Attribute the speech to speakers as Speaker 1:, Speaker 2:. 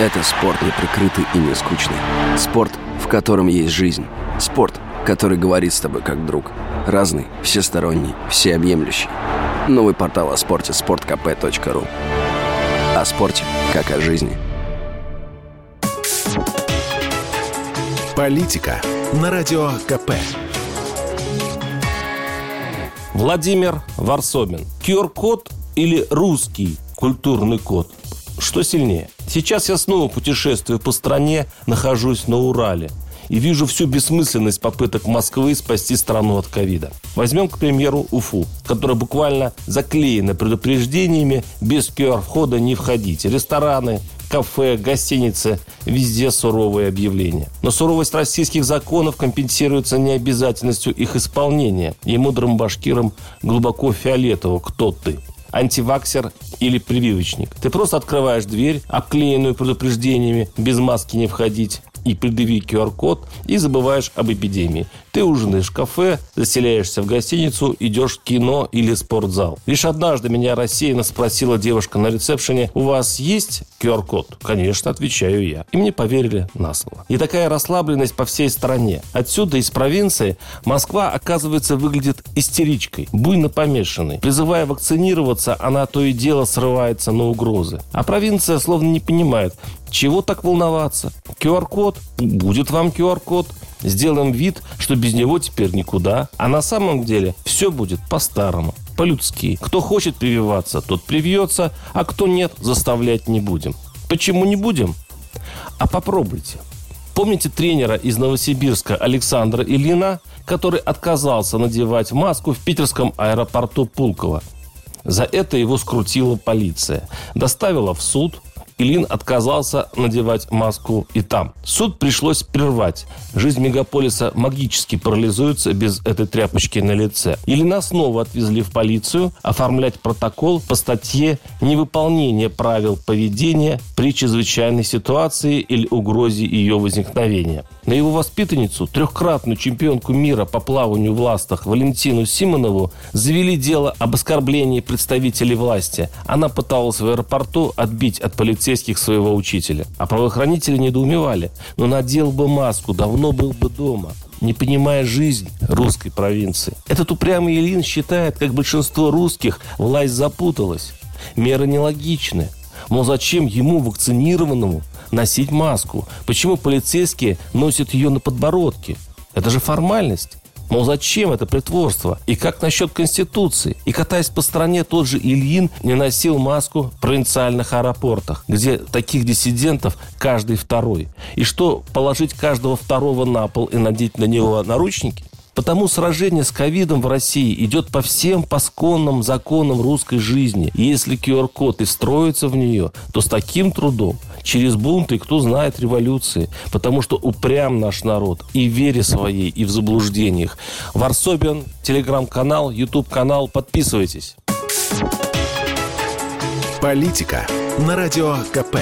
Speaker 1: Это спорт неприкрытый и не скучный. Спорт, в котором есть жизнь. Спорт, который говорит с тобой как друг. Разный, всесторонний, всеобъемлющий. Новый портал о спорте – sportkp.ru О спорте, как о жизни.
Speaker 2: Политика на Радио КП.
Speaker 3: Владимир Варсобин. QR-код или русский культурный код? Что сильнее? Сейчас я снова путешествую по стране, нахожусь на Урале и вижу всю бессмысленность попыток Москвы спасти страну от ковида. Возьмем, к примеру, Уфу, которая буквально заклеена предупреждениями без QR-входа не входите. Рестораны, кафе, гостиницы, везде суровые объявления. Но суровость российских законов компенсируется необязательностью их исполнения. И мудрым башкирам глубоко фиолетово, кто ты антиваксер или прививочник. Ты просто открываешь дверь, обклеенную предупреждениями «без маски не входить», и предъяви QR-код и забываешь об эпидемии. Ты ужинаешь в кафе, заселяешься в гостиницу, идешь в кино или спортзал. Лишь однажды меня рассеянно спросила девушка на ресепшене, у вас есть QR-код? Конечно, отвечаю я. И мне поверили на слово. И такая расслабленность по всей стране. Отсюда, из провинции, Москва, оказывается, выглядит истеричкой, буйно помешанной. Призывая вакцинироваться, она то и дело срывается на угрозы. А провинция словно не понимает, чего так волноваться? QR-код? Будет вам QR-код. Сделаем вид, что без него теперь никуда. А на самом деле все будет по-старому, по-людски. Кто хочет прививаться, тот привьется, а кто нет, заставлять не будем. Почему не будем? А попробуйте. Помните тренера из Новосибирска Александра Ильина, который отказался надевать маску в питерском аэропорту Пулково? За это его скрутила полиция. Доставила в суд, Ильин отказался надевать маску и там. Суд пришлось прервать. Жизнь мегаполиса магически парализуется без этой тряпочки на лице. Ильина снова отвезли в полицию оформлять протокол по статье «Невыполнение правил поведения при чрезвычайной ситуации или угрозе ее возникновения». На его воспитанницу, трехкратную чемпионку мира по плаванию в ластах Валентину Симонову, завели дело об оскорблении представителей власти. Она пыталась в аэропорту отбить от полицейских своего учителя. А правоохранители недоумевали. Но надел бы маску, давно был бы дома не понимая жизнь русской провинции. Этот упрямый Ильин считает, как большинство русских, власть запуталась. Меры нелогичны. Мол, зачем ему, вакцинированному, носить маску? Почему полицейские носят ее на подбородке? Это же формальность. Мол, зачем это притворство? И как насчет Конституции? И катаясь по стране, тот же Ильин не носил маску в провинциальных аэропортах, где таких диссидентов каждый второй. И что, положить каждого второго на пол и надеть на него наручники? Потому сражение с ковидом в России идет по всем пасконным законам русской жизни. И если QR-код и встроится в нее, то с таким трудом, через бунты, кто знает революции. Потому что упрям наш народ и в вере своей, и в заблуждениях. Варсобин, телеграм-канал, YouTube-канал. Подписывайтесь.
Speaker 2: Политика на Радио КП.